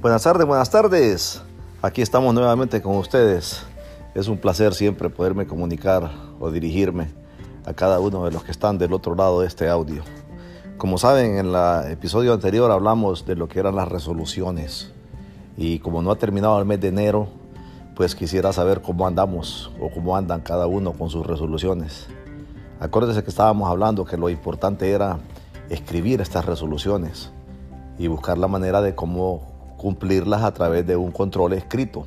Buenas tardes, buenas tardes. Aquí estamos nuevamente con ustedes. Es un placer siempre poderme comunicar o dirigirme a cada uno de los que están del otro lado de este audio. Como saben, en el episodio anterior hablamos de lo que eran las resoluciones. Y como no ha terminado el mes de enero, pues quisiera saber cómo andamos o cómo andan cada uno con sus resoluciones. Acuérdense que estábamos hablando que lo importante era escribir estas resoluciones y buscar la manera de cómo cumplirlas a través de un control escrito,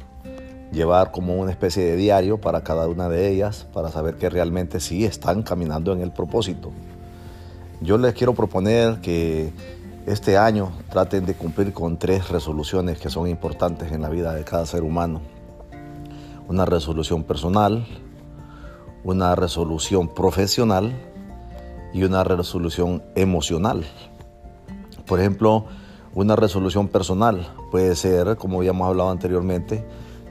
llevar como una especie de diario para cada una de ellas para saber que realmente sí están caminando en el propósito. Yo les quiero proponer que este año traten de cumplir con tres resoluciones que son importantes en la vida de cada ser humano. Una resolución personal, una resolución profesional y una resolución emocional. Por ejemplo, una resolución personal puede ser, como habíamos hablado anteriormente,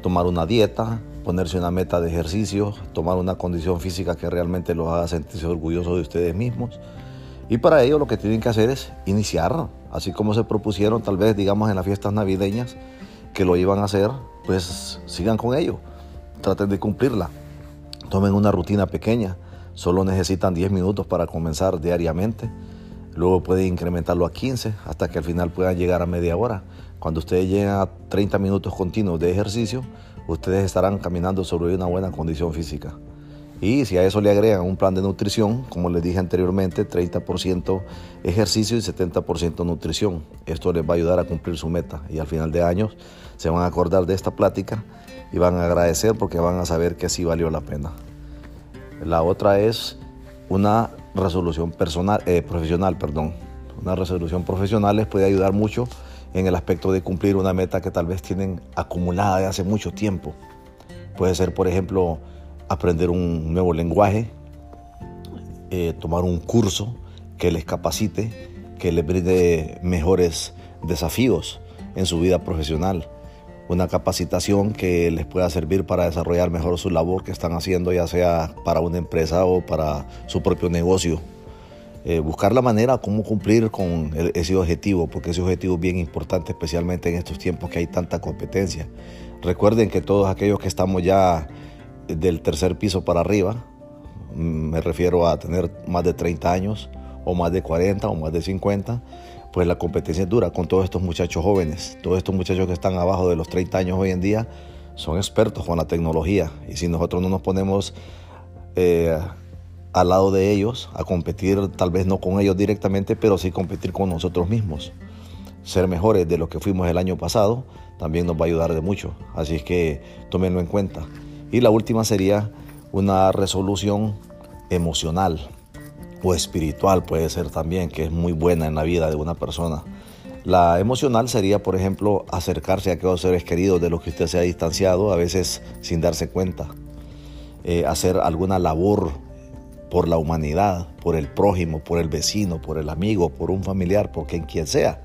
tomar una dieta, ponerse una meta de ejercicio, tomar una condición física que realmente los haga sentirse orgullosos de ustedes mismos. Y para ello lo que tienen que hacer es iniciar, así como se propusieron tal vez, digamos, en las fiestas navideñas, que lo iban a hacer, pues sigan con ello, traten de cumplirla. Tomen una rutina pequeña, solo necesitan 10 minutos para comenzar diariamente Luego puede incrementarlo a 15 hasta que al final puedan llegar a media hora. Cuando ustedes lleguen a 30 minutos continuos de ejercicio, ustedes estarán caminando sobre una buena condición física. Y si a eso le agregan un plan de nutrición, como les dije anteriormente, 30% ejercicio y 70% nutrición. Esto les va a ayudar a cumplir su meta y al final de años se van a acordar de esta plática y van a agradecer porque van a saber que sí valió la pena. La otra es una resolución personal, eh, profesional. Perdón. Una resolución profesional les puede ayudar mucho en el aspecto de cumplir una meta que tal vez tienen acumulada de hace mucho tiempo. Puede ser, por ejemplo, aprender un nuevo lenguaje, eh, tomar un curso que les capacite, que les brinde mejores desafíos en su vida profesional una capacitación que les pueda servir para desarrollar mejor su labor que están haciendo, ya sea para una empresa o para su propio negocio. Eh, buscar la manera cómo cumplir con ese objetivo, porque ese objetivo es bien importante, especialmente en estos tiempos que hay tanta competencia. Recuerden que todos aquellos que estamos ya del tercer piso para arriba, mm, me refiero a tener más de 30 años, o más de 40, o más de 50, pues la competencia es dura con todos estos muchachos jóvenes. Todos estos muchachos que están abajo de los 30 años hoy en día son expertos con la tecnología. Y si nosotros no nos ponemos eh, al lado de ellos a competir, tal vez no con ellos directamente, pero sí competir con nosotros mismos. Ser mejores de lo que fuimos el año pasado también nos va a ayudar de mucho. Así es que tómenlo en cuenta. Y la última sería una resolución emocional o espiritual puede ser también, que es muy buena en la vida de una persona. La emocional sería, por ejemplo, acercarse a aquellos seres queridos de los que usted se ha distanciado, a veces sin darse cuenta. Eh, hacer alguna labor por la humanidad, por el prójimo, por el vecino, por el amigo, por un familiar, por quien, quien sea.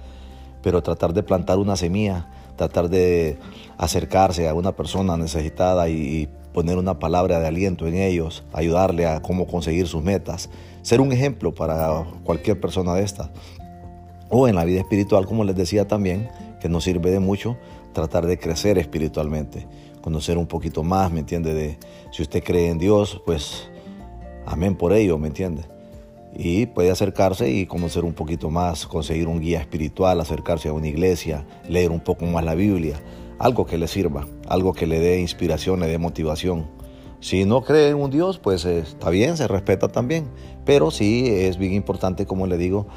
Pero tratar de plantar una semilla, tratar de acercarse a una persona necesitada y poner una palabra de aliento en ellos, ayudarle a cómo conseguir sus metas, ser un ejemplo para cualquier persona de esta. O en la vida espiritual, como les decía también, que nos sirve de mucho tratar de crecer espiritualmente, conocer un poquito más, ¿me entiende? De si usted cree en Dios, pues amén por ello, ¿me entiende? Y puede acercarse y conocer un poquito más, conseguir un guía espiritual, acercarse a una iglesia, leer un poco más la Biblia algo que le sirva, algo que le dé inspiración, le dé motivación. Si no cree en un Dios, pues eh, está bien, se respeta también, pero sí es bien importante, como le digo,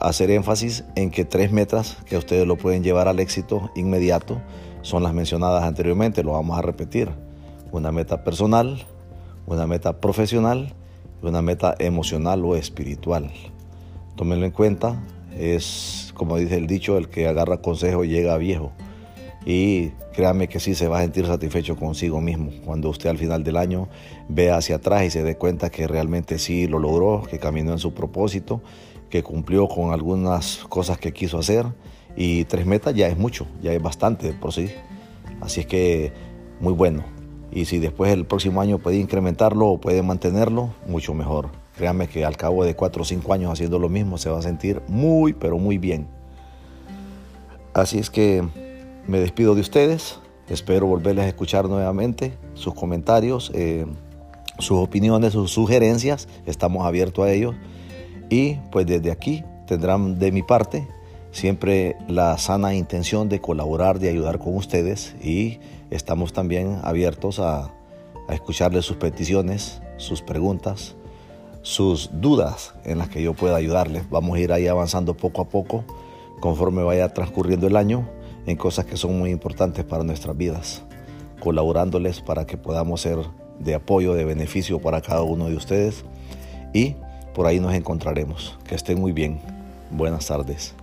hacer énfasis en que tres metas que ustedes lo pueden llevar al éxito inmediato son las mencionadas anteriormente, lo vamos a repetir. Una meta personal, una meta profesional y una meta emocional o espiritual. Tómenlo en cuenta, es como dice el dicho, el que agarra consejo llega viejo. Y créame que sí se va a sentir satisfecho consigo mismo cuando usted al final del año vea hacia atrás y se dé cuenta que realmente sí lo logró, que caminó en su propósito, que cumplió con algunas cosas que quiso hacer. Y tres metas ya es mucho, ya es bastante por sí. Así es que muy bueno. Y si después el próximo año puede incrementarlo o puede mantenerlo, mucho mejor. Créame que al cabo de cuatro o cinco años haciendo lo mismo se va a sentir muy, pero muy bien. Así es que me despido de ustedes. Espero volverles a escuchar nuevamente sus comentarios, eh, sus opiniones, sus sugerencias. Estamos abiertos a ellos. Y pues desde aquí tendrán de mi parte siempre la sana intención de colaborar, de ayudar con ustedes y estamos también abiertos a, a escucharles sus peticiones, sus preguntas, sus dudas en las que yo pueda ayudarles. Vamos a ir ahí avanzando poco a poco conforme vaya transcurriendo el año en cosas que son muy importantes para nuestras vidas, colaborándoles para que podamos ser de apoyo, de beneficio para cada uno de ustedes y por ahí nos encontraremos. Que estén muy bien. Buenas tardes.